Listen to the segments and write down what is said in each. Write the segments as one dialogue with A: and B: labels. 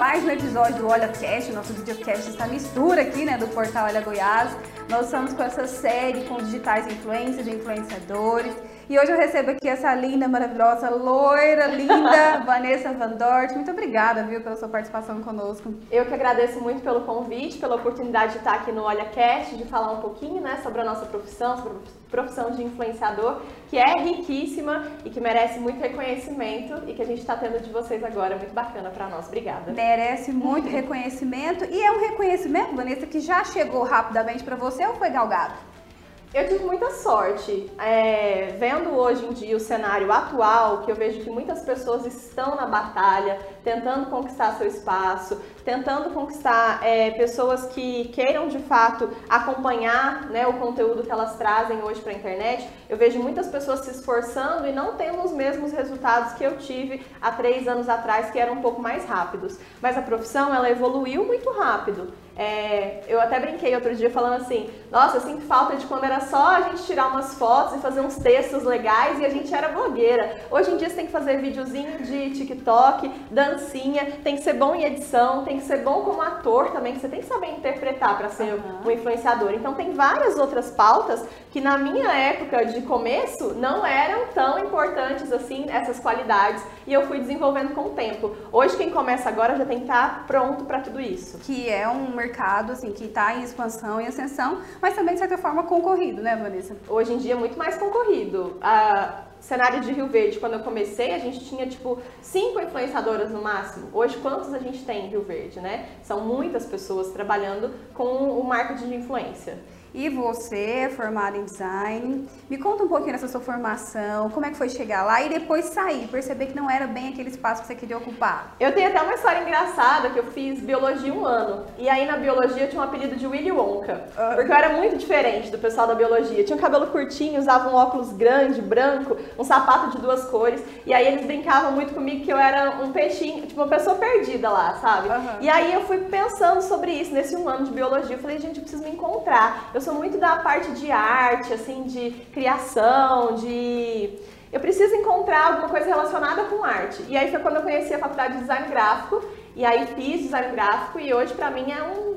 A: mais um episódio do Olha Cast, nosso videocast, essa mistura aqui, né, do portal Olha Goiás. Nós estamos com essa série com digitais influencers influenciadores. E hoje eu recebo aqui essa linda, maravilhosa, loira, linda Vanessa Van Dort. Muito obrigada, viu, pela sua participação conosco.
B: Eu que agradeço muito pelo convite, pela oportunidade de estar aqui no Olha Cast, de falar um pouquinho, né, sobre a nossa profissão, sobre a profissão de influenciador, que é riquíssima e que merece muito reconhecimento e que a gente está tendo de vocês agora. Muito bacana para nós. Obrigada.
A: Merece muito reconhecimento e é um reconhecimento, Vanessa, que já chegou rapidamente para você ou foi galgado?
B: Eu tive muita sorte. É, vendo hoje em dia o cenário atual, que eu vejo que muitas pessoas estão na batalha, tentando conquistar seu espaço, tentando conquistar é, pessoas que queiram de fato acompanhar né, o conteúdo que elas trazem hoje para a internet. Eu vejo muitas pessoas se esforçando e não tendo os mesmos resultados que eu tive há três anos atrás, que eram um pouco mais rápidos. Mas a profissão ela evoluiu muito rápido. É, eu até brinquei outro dia falando assim, nossa, eu sinto falta de quando era só a gente tirar umas fotos e fazer uns textos legais e a gente era blogueira. Hoje em dia você tem que fazer videozinho de TikTok, dancinha, tem que ser bom em edição, tem que ser bom como ator também, que você tem que saber interpretar para ser uhum. um influenciador. Então tem várias outras pautas que na minha época de começo não eram tão importantes assim, essas qualidades, e eu fui desenvolvendo com o tempo. Hoje quem começa agora já tem que estar pronto para tudo isso.
A: Que é um mercado assim que está em expansão e ascensão, mas também de certa forma concorrido, né, Vanessa?
B: Hoje em dia é muito mais concorrido. A cenário de Rio Verde, quando eu comecei, a gente tinha tipo cinco influenciadoras no máximo. Hoje, quantos a gente tem em Rio Verde, né? São muitas pessoas trabalhando com o marketing de influência.
A: E você, formada em design, me conta um pouquinho dessa sua formação, como é que foi chegar lá e depois sair, perceber que não era bem aquele espaço que você queria ocupar.
B: Eu tenho até uma história engraçada que eu fiz biologia um ano. E aí na biologia eu tinha um apelido de Willy Wonka. Uh. Porque eu era muito diferente do pessoal da biologia. tinha um cabelo curtinho, usava um óculos grande, branco, um sapato de duas cores. E aí eles brincavam muito comigo que eu era um peixinho, tipo uma pessoa perdida lá, sabe? E aí eu fui pensando sobre isso nesse um ano de biologia. Eu falei, gente, eu preciso me encontrar. Eu eu sou muito da parte de arte, assim, de criação, de eu preciso encontrar alguma coisa relacionada com arte. E aí foi quando eu conheci a faculdade de design gráfico, e aí fiz design gráfico e hoje para mim é um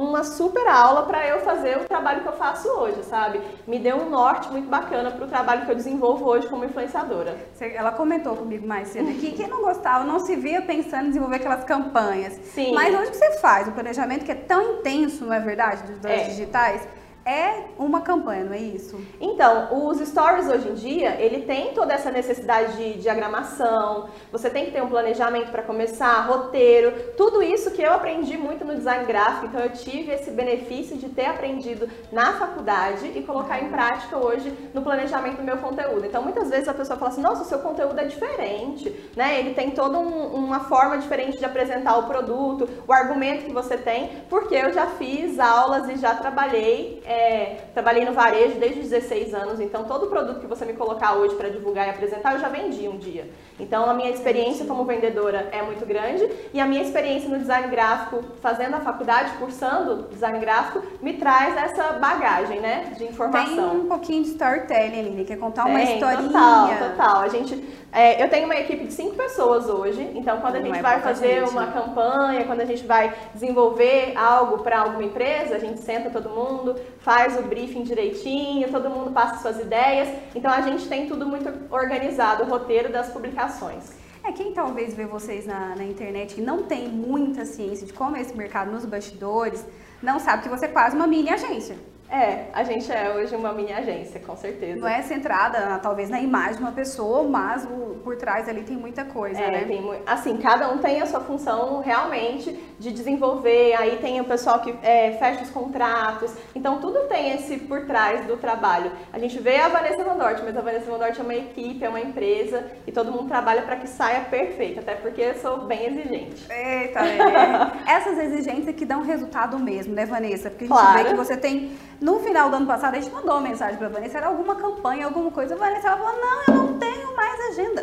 B: uma super aula para eu fazer o trabalho que eu faço hoje, sabe? Me deu um norte muito bacana para o trabalho que eu desenvolvo hoje como influenciadora.
A: Ela comentou comigo mais cedo que quem não gostava não se via pensando em desenvolver aquelas campanhas.
B: Sim.
A: Mas onde você faz o planejamento que é tão intenso, não é verdade, dos é. digitais? É uma campanha, não é isso?
B: Então, os stories hoje em dia, ele tem toda essa necessidade de diagramação, você tem que ter um planejamento para começar, roteiro, tudo isso que eu aprendi muito no design gráfico, então eu tive esse benefício de ter aprendido na faculdade e colocar em prática hoje no planejamento do meu conteúdo. Então, muitas vezes a pessoa fala assim, nossa, o seu conteúdo é diferente, né? Ele tem toda um, uma forma diferente de apresentar o produto, o argumento que você tem, porque eu já fiz aulas e já trabalhei é, é, trabalhei no varejo desde os 16 anos, então todo produto que você me colocar hoje para divulgar e apresentar, eu já vendi um dia. Então a minha experiência como vendedora é muito grande e a minha experiência no design gráfico, fazendo a faculdade, cursando design gráfico, me traz essa bagagem, né, de informação.
A: Tem um pouquinho de storytelling ali, quer contar uma
B: Tem,
A: historinha.
B: Total, total. A gente, é, eu tenho uma equipe de cinco pessoas hoje, então quando a gente é vai fazer gente, uma né? campanha, quando a gente vai desenvolver algo para alguma empresa, a gente senta todo mundo, faz o briefing direitinho, todo mundo passa suas ideias. Então a gente tem tudo muito organizado, o roteiro das publicações.
A: É, quem talvez vê vocês na, na internet e não tem muita ciência de como é esse mercado nos bastidores, não sabe que você é quase uma mini agência.
B: É, a gente é hoje uma mini agência, com certeza.
A: Não é centrada, talvez, na imagem de uma pessoa, mas o, por trás ali tem muita coisa,
B: é,
A: né?
B: Tem, assim, cada um tem a sua função realmente de desenvolver, aí tem o pessoal que é, fecha os contratos, então tudo tem esse por trás do trabalho. A gente vê a Vanessa Van Dort, mas a Vanessa Van Dort é uma equipe, é uma empresa, e todo mundo trabalha para que saia perfeito, até porque eu sou bem exigente.
A: Eita, é. Essas exigências que dão resultado mesmo, né, Vanessa? Porque a gente claro. vê que você tem no final do ano passado, a gente mandou uma mensagem pra Vanessa, era alguma campanha, alguma coisa. A Vanessa ela falou: não, eu não tenho mais agenda.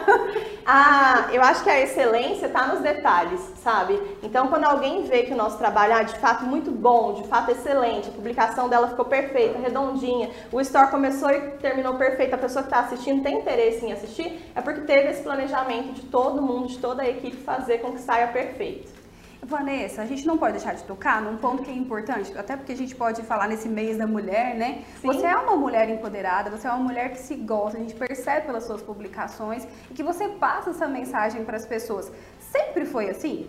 B: ah, eu acho que a excelência está nos detalhes, sabe? Então, quando alguém vê que o nosso trabalho é de fato muito bom, de fato excelente, a publicação dela ficou perfeita, redondinha, o store começou e terminou perfeito, a pessoa que está assistindo tem interesse em assistir, é porque teve esse planejamento de todo mundo, de toda a equipe fazer com que saia perfeito.
A: Vanessa, a gente não pode deixar de tocar num ponto que é importante, até porque a gente pode falar nesse mês da mulher, né? Sim. Você é uma mulher empoderada, você é uma mulher que se gosta, a gente percebe pelas suas publicações e que você passa essa mensagem para as pessoas. Sempre foi assim?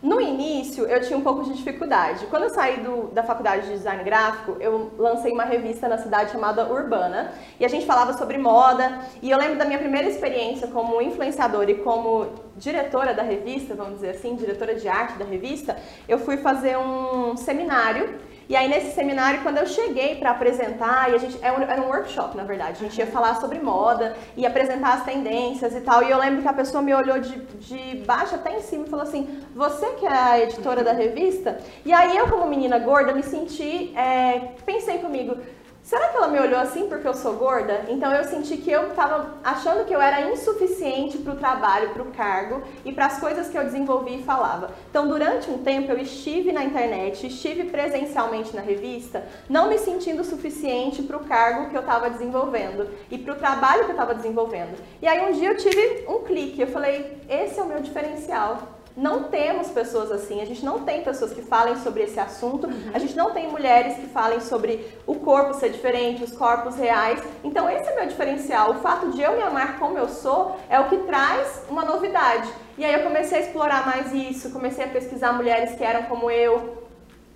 B: No início, eu tinha um pouco de dificuldade. Quando eu saí do, da faculdade de design gráfico, eu lancei uma revista na cidade chamada Urbana e a gente falava sobre moda. E eu lembro da minha primeira experiência como influenciadora e como diretora da revista, vamos dizer assim, diretora de arte da revista. Eu fui fazer um seminário e aí nesse seminário, quando eu cheguei para apresentar, e a gente era um workshop, na verdade, a gente ia falar sobre moda e apresentar as tendências e tal. E eu lembro que a pessoa me olhou de, de baixo até em cima e falou assim: "Você que é a editora da revista?" E aí eu, como menina gorda, me senti, é, pensei comigo, Será que ela me olhou assim porque eu sou gorda? Então eu senti que eu estava achando que eu era insuficiente para o trabalho, para o cargo e para as coisas que eu desenvolvi e falava. Então durante um tempo eu estive na internet, estive presencialmente na revista, não me sentindo suficiente para o cargo que eu estava desenvolvendo e para o trabalho que eu estava desenvolvendo. E aí um dia eu tive um clique, eu falei, esse é o meu diferencial não temos pessoas assim, a gente não tem pessoas que falem sobre esse assunto, uhum. a gente não tem mulheres que falem sobre o corpo ser diferente, os corpos reais. Então, esse é meu diferencial. O fato de eu me amar como eu sou é o que traz uma novidade. E aí eu comecei a explorar mais isso, comecei a pesquisar mulheres que eram como eu,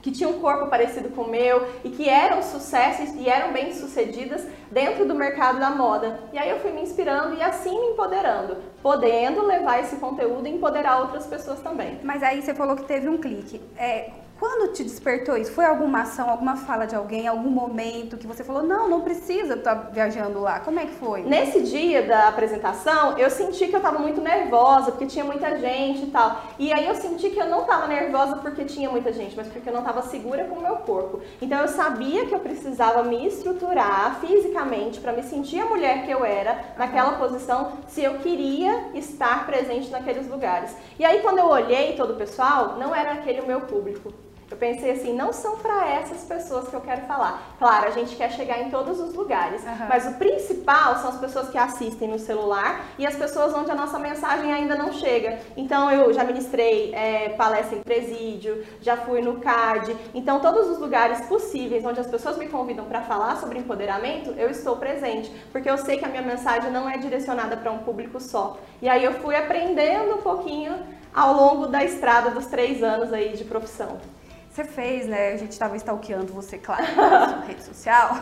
B: que tinham um corpo parecido com o meu e que eram sucessos e eram bem sucedidas dentro do mercado da moda. E aí eu fui me inspirando e assim me empoderando, podendo levar esse conteúdo e empoderar outras pessoas também.
A: Mas aí você falou que teve um clique. É, quando te despertou isso? Foi alguma ação, alguma fala de alguém, algum momento que você falou, não, não precisa estar viajando lá? Como é que foi?
B: Nesse dia da apresentação, eu senti que eu estava muito nervosa, porque tinha muita gente e tal. E aí eu senti que eu não estava nervosa porque tinha muita gente, mas porque eu não estava segura com o meu corpo. Então eu sabia que eu precisava me estruturar fisicamente para me sentir a mulher que eu era naquela posição, se eu queria estar presente naqueles lugares. E aí quando eu olhei todo o pessoal, não era aquele o meu público. Eu pensei assim, não são para essas pessoas que eu quero falar. Claro, a gente quer chegar em todos os lugares, uhum. mas o principal são as pessoas que assistem no celular e as pessoas onde a nossa mensagem ainda não chega. Então, eu já ministrei é, palestra em presídio, já fui no CAD. Então, todos os lugares possíveis onde as pessoas me convidam para falar sobre empoderamento, eu estou presente, porque eu sei que a minha mensagem não é direcionada para um público só. E aí eu fui aprendendo um pouquinho ao longo da estrada dos três anos aí de profissão.
A: Você fez, né? A gente estava stalkeando você, claro, na rede social.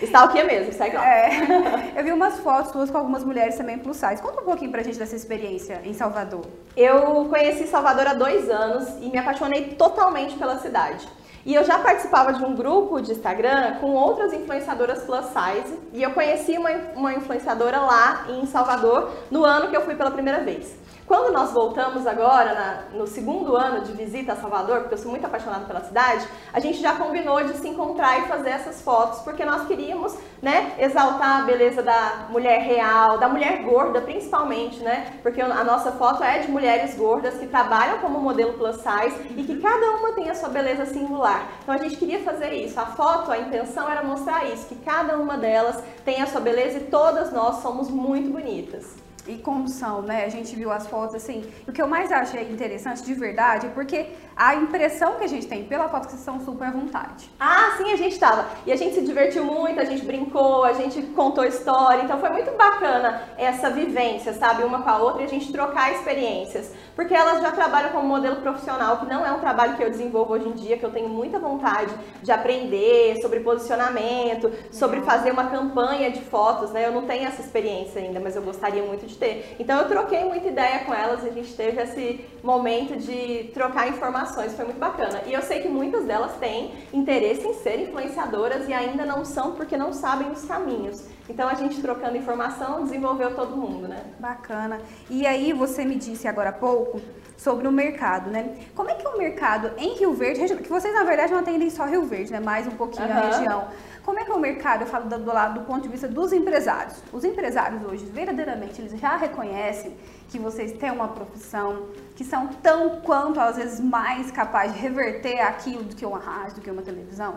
B: Stalkeia mesmo, segue lá. É.
A: Eu vi umas fotos suas com algumas mulheres também plus size. Conta um pouquinho pra gente dessa experiência em Salvador.
B: Eu conheci Salvador há dois anos e me apaixonei totalmente pela cidade. E eu já participava de um grupo de Instagram com outras influenciadoras plus size e eu conheci uma, uma influenciadora lá em Salvador no ano que eu fui pela primeira vez. Quando nós voltamos agora, na, no segundo ano de visita a Salvador, porque eu sou muito apaixonada pela cidade, a gente já combinou de se encontrar e fazer essas fotos, porque nós queríamos né, exaltar a beleza da mulher real, da mulher gorda principalmente, né? Porque a nossa foto é de mulheres gordas que trabalham como modelo plus size e que cada uma tem a sua beleza singular. Então a gente queria fazer isso. A foto, a intenção era mostrar isso, que cada uma delas tem a sua beleza e todas nós somos muito bonitas
A: e como são, né? A gente viu as fotos assim. O que eu mais achei interessante de verdade é porque a impressão que a gente tem pela foto que vocês estão super à vontade.
B: Ah, sim, a gente estava. E a gente se divertiu muito, a gente brincou, a gente contou história. Então foi muito bacana essa vivência, sabe? Uma com a outra e a gente trocar experiências. Porque elas já trabalham como modelo profissional, que não é um trabalho que eu desenvolvo hoje em dia, que eu tenho muita vontade de aprender sobre posicionamento, sobre fazer uma campanha de fotos, né? Eu não tenho essa experiência ainda, mas eu gostaria muito de de ter. Então eu troquei muita ideia com elas, a gente teve esse momento de trocar informações, foi muito bacana. E eu sei que muitas delas têm interesse em ser influenciadoras e ainda não são porque não sabem os caminhos. Então a gente trocando informação desenvolveu todo mundo, né?
A: Bacana. E aí você me disse agora há pouco sobre o mercado, né? Como é que é o mercado em Rio Verde, que vocês na verdade não atendem só Rio Verde, né? Mais um pouquinho uhum. a região. Como é que é o mercado, eu falo do, do lado do ponto de vista dos empresários. Os empresários hoje, verdadeiramente, eles já reconhecem que vocês têm uma profissão, que são tão quanto, às vezes, mais capazes de reverter aquilo do que uma rádio, do que uma televisão?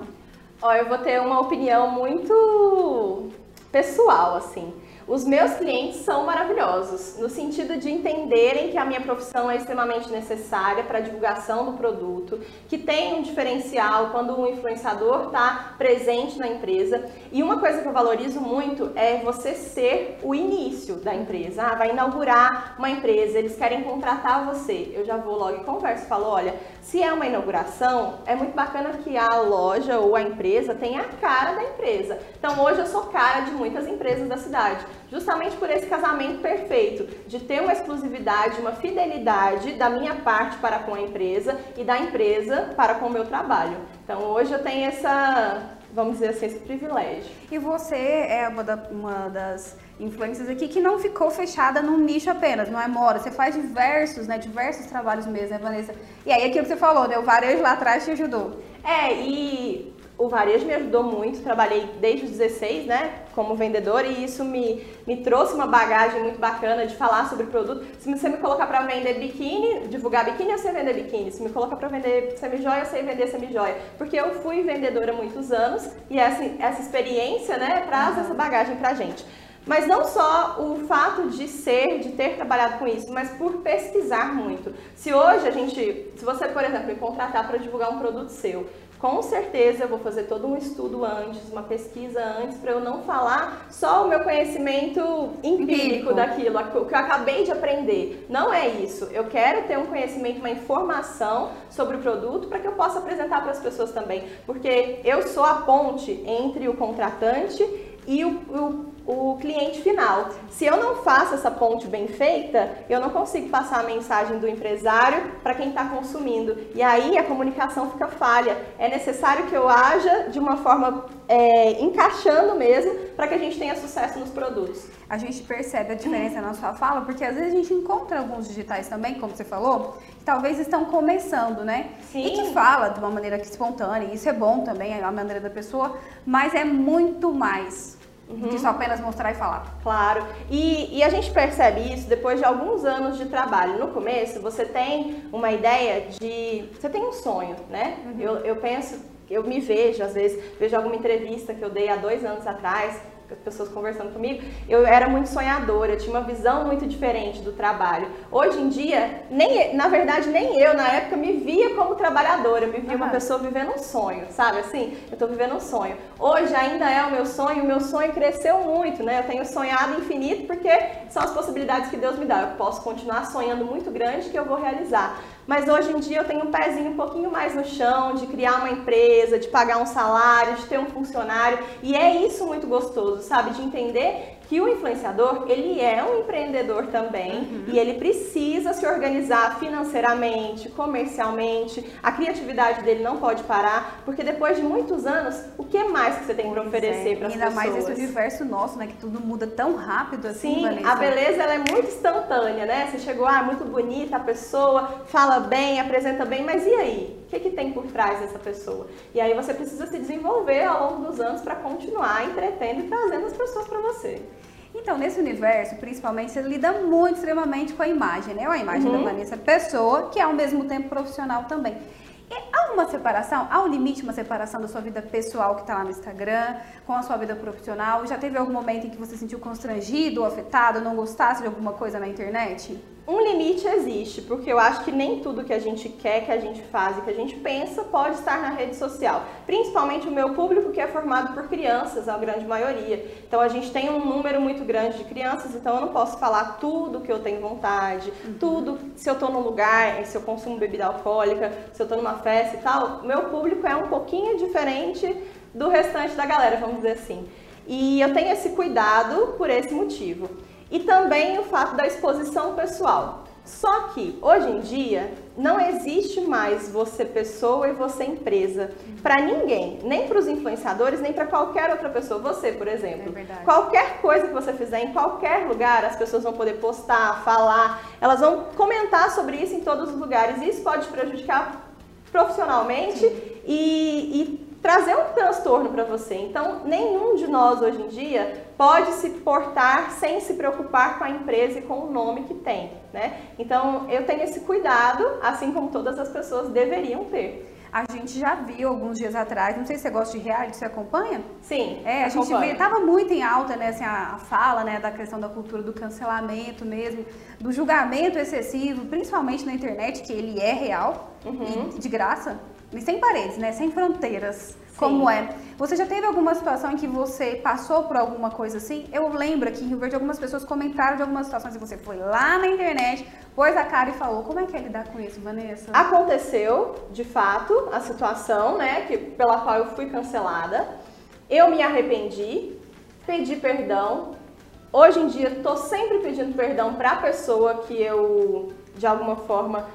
B: Ó, eu vou ter uma opinião muito pessoal, assim. Os meus clientes são maravilhosos, no sentido de entenderem que a minha profissão é extremamente necessária para a divulgação do produto, que tem um diferencial quando um influenciador está presente na empresa. E uma coisa que eu valorizo muito é você ser o início da empresa. Ah, vai inaugurar uma empresa, eles querem contratar você. Eu já vou logo e converso, falo, olha, se é uma inauguração, é muito bacana que a loja ou a empresa tenha a cara da empresa. Então hoje eu sou cara de muitas empresas da cidade justamente por esse casamento perfeito, de ter uma exclusividade, uma fidelidade da minha parte para com a empresa e da empresa para com o meu trabalho. Então hoje eu tenho essa, vamos dizer assim, esse privilégio.
A: E você é uma, da, uma das influências aqui que não ficou fechada num nicho apenas, não é mora. Você faz diversos, né, diversos trabalhos mesmo, né, Vanessa? E aí aquilo que você falou, né, o varejo lá atrás te ajudou.
B: É, e o varejo me ajudou muito, trabalhei desde os 16, né, como vendedora e isso me, me trouxe uma bagagem muito bacana de falar sobre produto. Se você me colocar para vender biquíni, divulgar biquíni, eu sei vender biquíni. Se me colocar para vender semijoia, eu sei vender semijoia. Porque eu fui vendedora há muitos anos e essa, essa experiência, né, traz essa bagagem pra gente. Mas não só o fato de ser, de ter trabalhado com isso, mas por pesquisar muito. Se hoje a gente, se você, por exemplo, me contratar para divulgar um produto seu, com certeza eu vou fazer todo um estudo antes, uma pesquisa antes, para eu não falar só o meu conhecimento empírico, empírico. daquilo, o que eu acabei de aprender. Não é isso. Eu quero ter um conhecimento, uma informação sobre o produto para que eu possa apresentar para as pessoas também. Porque eu sou a ponte entre o contratante e o, o o cliente final. Se eu não faço essa ponte bem feita, eu não consigo passar a mensagem do empresário para quem está consumindo. E aí a comunicação fica falha. É necessário que eu haja de uma forma é, encaixando mesmo para que a gente tenha sucesso nos produtos.
A: A gente percebe a diferença na sua fala, porque às vezes a gente encontra alguns digitais também, como você falou, que talvez estão começando, né? Sim. E que fala de uma maneira espontânea, e isso é bom também, é a maneira da pessoa, mas é muito mais Uhum. De só apenas mostrar e falar.
B: Claro. E, e, a gente percebe isso depois de alguns anos de trabalho. No começo, você tem uma ideia de. Você tem um sonho, né? Uhum. Eu, eu penso, eu me vejo, às vezes, vejo alguma entrevista que eu dei há dois anos atrás pessoas conversando comigo, eu era muito sonhadora, eu tinha uma visão muito diferente do trabalho. Hoje em dia, nem, na verdade, nem eu na época me via como trabalhadora, eu me via uhum. uma pessoa vivendo um sonho, sabe assim? Eu estou vivendo um sonho. Hoje ainda é o meu sonho, o meu sonho cresceu muito, né? Eu tenho sonhado infinito porque são as possibilidades que Deus me dá. Eu posso continuar sonhando muito grande que eu vou realizar. Mas hoje em dia eu tenho um pezinho um pouquinho mais no chão de criar uma empresa, de pagar um salário, de ter um funcionário. E é isso muito gostoso, sabe? De entender que o influenciador, ele é um empreendedor também uhum. e ele precisa se organizar financeiramente, comercialmente. A criatividade dele não pode parar, porque depois de muitos anos, o que mais que você tem para oferecer é. para as pessoas?
A: Ainda mais esse universo nosso, né, que tudo muda tão rápido assim,
B: Sim,
A: Vanessa.
B: a beleza ela é muito instantânea, né? Você chegou, ah, muito bonita a pessoa, fala bem, apresenta bem, mas e aí? O que, que tem por trás dessa pessoa? E aí você precisa se desenvolver ao longo dos anos para continuar entretendo e trazendo as pessoas para você.
A: Então, nesse universo, principalmente, você lida muito, extremamente com a imagem, né? A imagem uhum. da Vanessa Pessoa, que é ao mesmo tempo profissional também. E há uma separação, há um limite, uma separação da sua vida pessoal que está lá no Instagram, com a sua vida profissional? Já teve algum momento em que você se sentiu constrangido, afetado, não gostasse de alguma coisa na internet?
B: Um limite existe, porque eu acho que nem tudo que a gente quer, que a gente faz e que a gente pensa pode estar na rede social. Principalmente o meu público que é formado por crianças, a grande maioria. Então a gente tem um número muito grande de crianças, então eu não posso falar tudo que eu tenho vontade, uhum. tudo, se eu estou num lugar, se eu consumo bebida alcoólica, se eu estou numa festa e tal. Meu público é um pouquinho diferente do restante da galera, vamos dizer assim. E eu tenho esse cuidado por esse motivo. E também o fato da exposição pessoal. Só que, hoje em dia, não existe mais você pessoa e você empresa para ninguém, nem para os influenciadores, nem para qualquer outra pessoa. Você, por exemplo,
A: É
B: qualquer coisa que você fizer em qualquer lugar, as pessoas vão poder postar, falar, elas vão comentar sobre isso em todos os lugares. E isso pode prejudicar profissionalmente e, e trazer um transtorno para você. Então, nenhum de nós hoje em dia pode se portar sem se preocupar com a empresa e com o nome que tem, né? Então, eu tenho esse cuidado, assim como todas as pessoas deveriam ter.
A: A gente já viu alguns dias atrás, não sei se você gosta de reality, você acompanha?
B: Sim,
A: É, a gente vê, tava muito em alta, né, assim, a, fala, né, da questão da cultura do cancelamento mesmo, do julgamento excessivo, principalmente na internet, que ele é real
B: Uhum.
A: e de graça, sem paredes, né, sem fronteiras, como é. Você já teve alguma situação em que você passou por alguma coisa assim? Eu lembro aqui em Rio Verde algumas pessoas comentaram de algumas situações e você foi lá na internet, pôs a cara e falou. Como é que é lidar com isso, Vanessa?
B: Aconteceu, de fato, a situação, né, que, pela qual eu fui cancelada. Eu me arrependi, pedi perdão. Hoje em dia, estou sempre pedindo perdão para a pessoa que eu, de alguma forma,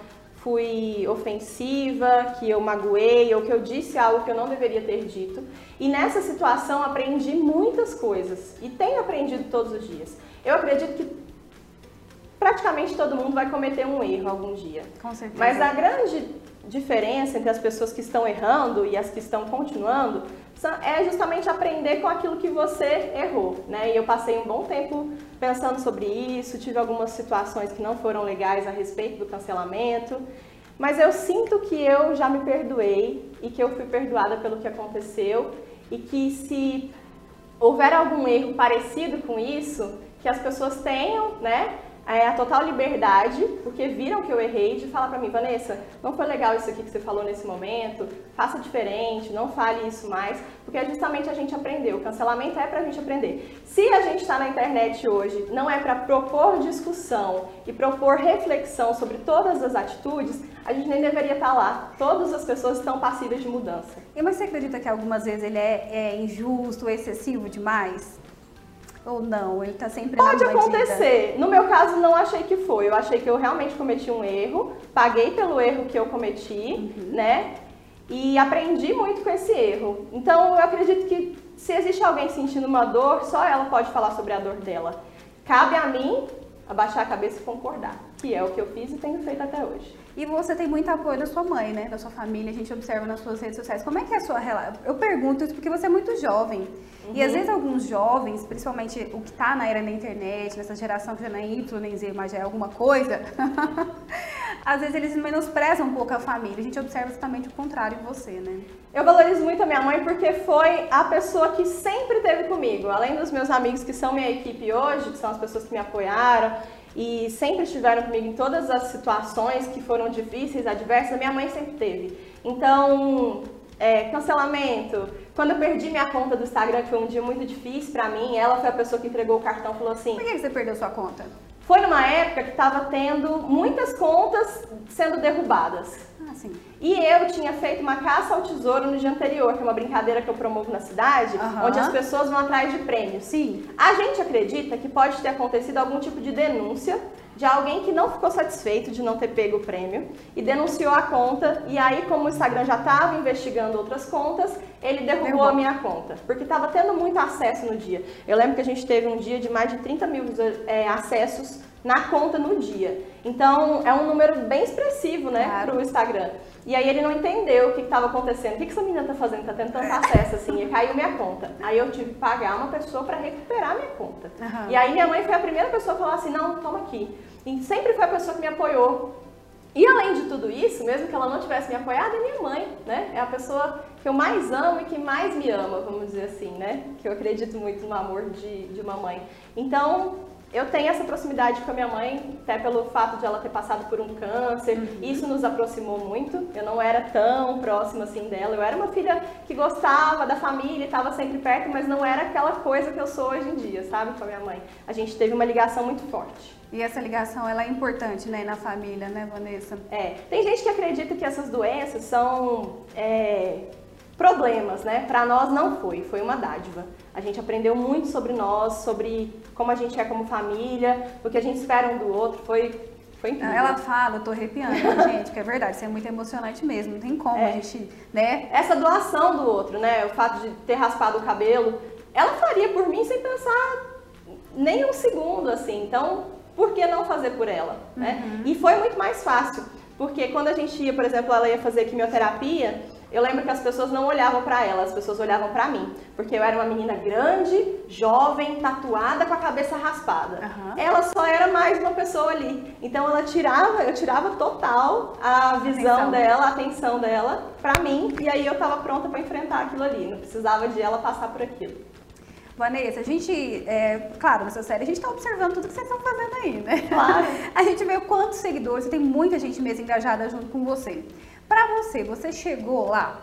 B: fui ofensiva, que eu magoei ou que eu disse algo que eu não deveria ter dito. E nessa situação aprendi muitas coisas e tenho aprendido todos os dias. Eu acredito que praticamente todo mundo vai cometer um erro algum dia.
A: Com certeza.
B: Mas a grande diferença entre as pessoas que estão errando e as que estão continuando é justamente aprender com aquilo que você errou, né? E eu passei um bom tempo pensando sobre isso, tive algumas situações que não foram legais a respeito do cancelamento, mas eu sinto que eu já me perdoei e que eu fui perdoada pelo que aconteceu e que se houver algum erro parecido com isso, que as pessoas tenham, né, é, a total liberdade, porque viram que eu errei, de falar pra mim, Vanessa, não foi legal isso aqui que você falou nesse momento, faça diferente, não fale isso mais, porque é justamente a gente aprender. O cancelamento é pra gente aprender. Se a gente está na internet hoje, não é para propor discussão e propor reflexão sobre todas as atitudes, a gente nem deveria estar lá. Todas as pessoas estão passíveis de mudança.
A: E mas você acredita que algumas vezes ele é, é injusto, excessivo demais? Ou não? Ele tá sempre
B: Pode acontecer. No meu caso, não achei que foi. Eu achei que eu realmente cometi um erro, paguei pelo erro que eu cometi, né? E aprendi muito com esse erro. Então, eu acredito que se existe alguém sentindo uma dor, só ela pode falar sobre a dor dela. Cabe a mim abaixar a cabeça e concordar, que é o que eu fiz e tenho feito até hoje.
A: E você tem muito apoio da sua mãe, né? Da sua família, a gente observa nas suas redes sociais. Como é que é a sua relação? Eu pergunto isso porque você é muito jovem. E
B: Uhum.
A: às vezes alguns jovens, principalmente o que tá na era da internet, nessa geração que já não é Y nem Z, mas já é alguma coisa, às vezes eles menosprezam um pouco a família. A gente observa exatamente o contrário em você, né?
B: Eu valorizo muito a minha mãe porque foi a pessoa que sempre esteve comigo. Além dos meus amigos que são minha equipe hoje, que são as pessoas que me apoiaram e sempre estiveram comigo em todas as situações que foram difíceis, adversas, minha mãe sempre teve. Então, é, cancelamento. Quando eu perdi minha conta do Instagram, que foi um dia muito difícil pra mim, ela foi a pessoa que entregou o cartão e falou assim:
A: Por que você perdeu sua conta?
B: foi numa época que estava tendo muitas contas sendo derrubadas.
A: Ah, sim.
B: E eu tinha feito uma caça ao tesouro no dia anterior, que é uma brincadeira que eu promovo na cidade,
A: Aham.
B: onde as pessoas vão atrás de prêmios.
A: Sim.
B: A gente acredita que pode ter acontecido algum tipo de denúncia de alguém que não ficou satisfeito de não ter pego o prêmio e denunciou a conta. E aí, como o Instagram já estava investigando outras contas, ele derrubou
A: Derrubou.
B: a minha conta. Porque estava tendo muito acesso no dia. Eu lembro que a gente teve um dia de mais de 30 mil é, acessos na conta no dia. Então, é um número bem expressivo, né,
A: Claro.
B: para o Instagram. E aí ele não entendeu o que estava acontecendo. O que, que essa menina tá fazendo? Tá tendo tanto acesso assim, e caiu minha conta. Aí eu tive que pagar uma pessoa para recuperar minha conta.
A: Aham.
B: E aí minha mãe foi a primeira pessoa a falar assim, não, toma aqui. E sempre foi a pessoa que me apoiou. E além de tudo isso, mesmo que ela não tivesse me apoiado, é minha mãe, né? É a pessoa que eu mais amo e que mais me ama, vamos dizer assim, né? Que eu acredito muito no amor de, de uma mãe. Então, eu tenho essa proximidade com a minha mãe, até pelo fato de ela ter passado por um câncer. Isso nos aproximou muito. Eu não era tão próxima assim dela. Eu era uma filha que gostava da família, estava sempre perto, mas não era aquela coisa que eu sou hoje em dia, sabe, com a minha mãe. A gente teve uma ligação muito forte.
A: E essa ligação, ela é importante, né, na família, né, Vanessa?
B: É, tem gente que acredita que essas doenças são é, problemas, né? Para nós não foi, foi uma dádiva. A gente aprendeu muito sobre nós, sobre como a gente é como família, o que a gente espera um do outro. Foi.
A: Ela fala, eu tô arrepiando, gente, que é verdade, isso é muito emocionante mesmo, não tem como
B: É.
A: a gente, né?
B: Essa doação do outro, né? O fato de ter raspado o cabelo, ela faria por mim sem pensar nem um segundo, assim. Então, por que não fazer por ela? Né? E foi muito mais fácil, porque quando a gente ia, por exemplo, ela ia fazer quimioterapia, eu lembro que as pessoas não olhavam pra ela, as pessoas olhavam pra mim, porque eu era uma menina grande, jovem, tatuada, com a cabeça raspada.
A: Aham.
B: Ela só era mais uma pessoa ali. Então ela tirava, eu tirava total a visão
A: Atenção.
B: dela, a atenção dela pra mim, e aí eu tava pronta pra enfrentar aquilo ali. Não precisava de ela passar por aquilo.
A: Vanessa, a gente, é, claro, nessa série a gente tá observando tudo que vocês estão fazendo aí, né?
B: Claro.
A: A gente vê quantos seguidores, tem muita gente mesmo engajada junto com você. Pra você, você chegou lá?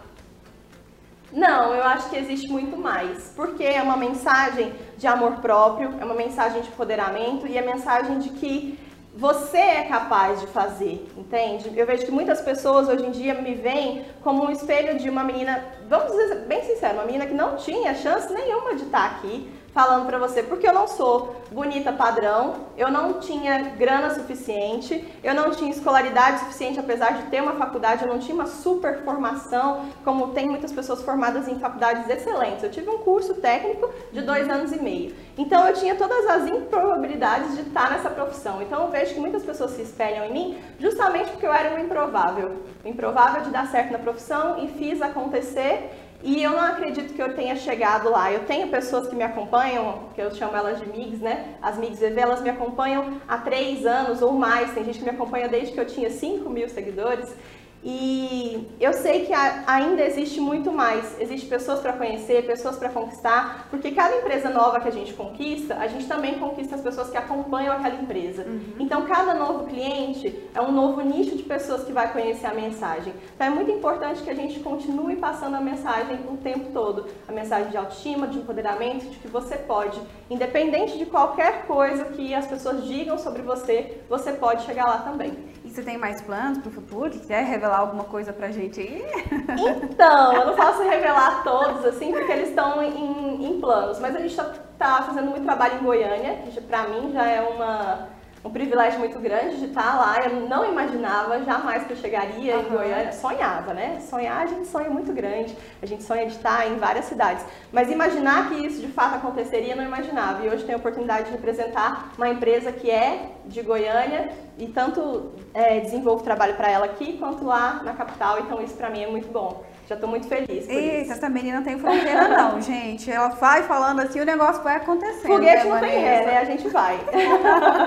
B: Não, eu acho que existe muito mais, porque é uma mensagem de amor próprio, é uma mensagem de empoderamento e é mensagem de que você é capaz de fazer, entende? Eu vejo que muitas pessoas hoje em dia me veem como um espelho de uma menina, vamos dizer bem sincero, uma menina que não tinha chance nenhuma de estar aqui falando pra você, porque eu não sou bonita padrão, eu não tinha grana suficiente, eu não tinha escolaridade suficiente, apesar de ter uma faculdade, eu não tinha uma super formação, como tem muitas pessoas formadas em faculdades excelentes. Eu tive um curso técnico de dois anos e meio. Então eu tinha todas as improbabilidades de estar nessa profissão. Então eu vejo que muitas pessoas se espelham em mim justamente porque eu era um improvável. O improvável de dar certo na profissão e fiz acontecer. E eu não acredito que eu tenha chegado lá. Eu tenho pessoas que me acompanham, que eu chamo elas de MIGs, né? As MIGs VV, elas me acompanham há três anos ou mais. Tem gente que me acompanha desde que eu tinha 5 mil seguidores. E eu sei que ainda existe muito mais. Existe pessoas para conhecer, pessoas para conquistar, porque cada empresa nova que a gente conquista, a gente também conquista as pessoas que acompanham aquela empresa. Então, cada novo cliente é um novo nicho de pessoas que vai conhecer a mensagem. Então, é muito importante que a gente continue passando a mensagem o tempo todo. A mensagem de autoestima, de empoderamento, de que você pode, independente de qualquer coisa que as pessoas digam sobre você, você pode chegar lá também.
A: E você tem mais planos pro futuro? Quer revelar alguma coisa pra gente aí?
B: Então, eu não posso revelar todos, assim, porque eles estão em, em planos. Mas a gente está tá fazendo muito trabalho em Goiânia, que pra mim já é uma, um privilégio muito grande de estar lá. Eu não imaginava jamais que eu chegaria em
A: Aham.
B: Goiânia. Sonhava, né? Sonhar, a gente sonha muito grande. A gente sonha de estar em várias cidades. Mas imaginar que isso de fato aconteceria, eu não imaginava. E hoje tenho a oportunidade de representar uma empresa que é de Goiânia e tanto é, desenvolvo trabalho para ela aqui quanto lá na capital. Então isso para mim é muito bom. Já estou muito feliz por
A: Eita,
B: isso.
A: essa menina não tem fronteira não, gente. Ela vai falando assim, o negócio vai acontecendo.
B: Foguete
A: né,
B: não tem ré,
A: Vanessa?
B: né? A gente vai.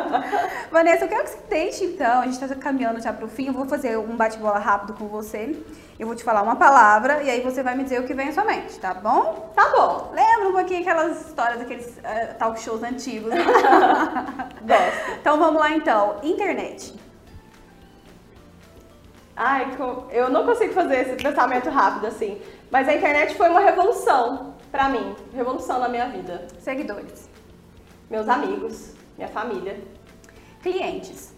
A: Vanessa, eu quero que você deixe então, a gente está caminhando já pro fim, eu vou fazer um bate-bola rápido com você. Eu vou te falar uma palavra e aí você vai me dizer o que vem à sua mente, tá bom?
B: Tá bom,
A: Lembra um pouquinho aquelas histórias daqueles eh, talk shows antigos.
B: gosto.
A: então vamos lá então. Internet.
B: Ai, eu não consigo fazer esse pensamento rápido assim. Mas a internet foi uma revolução pra mim. Revolução na minha vida.
A: Seguidores.
B: Meus amigos, minha família.
A: Clientes.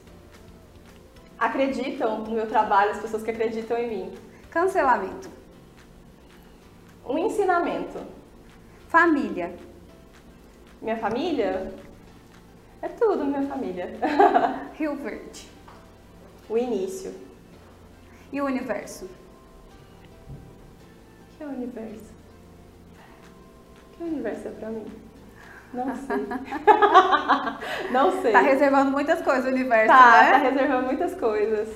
B: Acreditam no meu trabalho, as pessoas que acreditam em mim.
A: Cancelamento.
B: Um ensinamento.
A: Família.
B: Minha família? É tudo, minha família.
A: Rio Verde.
B: o início.
A: E o universo.
B: O que é o universo? O que o universo é pra mim? Não sei. Não sei.
A: Tá reservando muitas coisas o universo,
B: Tá,
A: né?
B: tá reservando muitas coisas.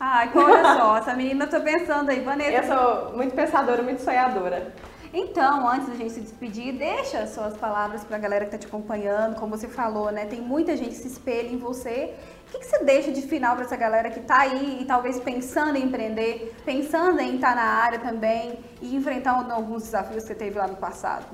A: Ai, olha só, essa menina, eu tô pensando aí, Vanessa.
B: Eu sou muito pensadora, muito sonhadora.
A: Então, antes da gente se despedir, deixa as suas palavras pra galera que tá te acompanhando, como você falou, né? Tem muita gente que se espelha em você. O que, que você deixa de final pra essa galera que tá aí e talvez pensando em empreender, pensando em estar na área também e enfrentando alguns desafios que você teve lá no passado?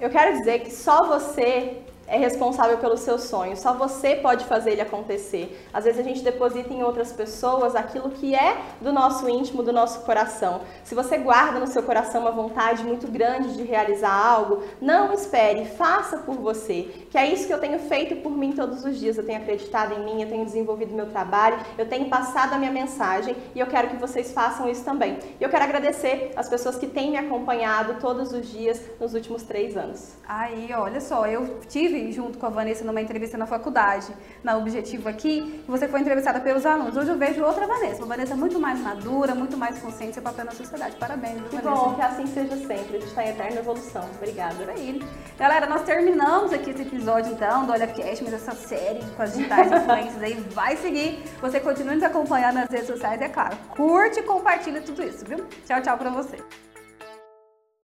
B: Eu quero dizer que só você é responsável pelos seus sonhos, só você pode fazer ele acontecer. Às vezes a gente deposita em outras pessoas aquilo que é do nosso íntimo, do nosso coração. Se você guarda no seu coração uma vontade muito grande de realizar algo, não espere, faça por você. Que é isso que eu tenho feito por mim todos os dias. Eu tenho acreditado em mim, eu tenho desenvolvido meu trabalho, eu tenho passado a minha mensagem e eu quero que vocês façam isso também. E eu quero agradecer as pessoas que têm me acompanhado todos os dias nos últimos três anos.
A: Aí, olha só, eu tive junto com a Vanessa numa entrevista na faculdade, na Objetivo aqui, você foi entrevistada pelos alunos. Hoje eu vejo outra Vanessa, uma Vanessa muito mais madura, muito mais consciente seu papel na sociedade. Parabéns,
B: Que
A: Vanessa.
B: bom, que assim seja sempre. A gente está em eterna evolução. Obrigada.
A: Isso aí. Galera, nós terminamos aqui esse episódio então do Olha Cast, mas essa série com as digitais influências aí vai seguir. Você continua nos acompanhando nas redes sociais, é claro. Curte e compartilha tudo isso, viu? Tchau, tchau pra você.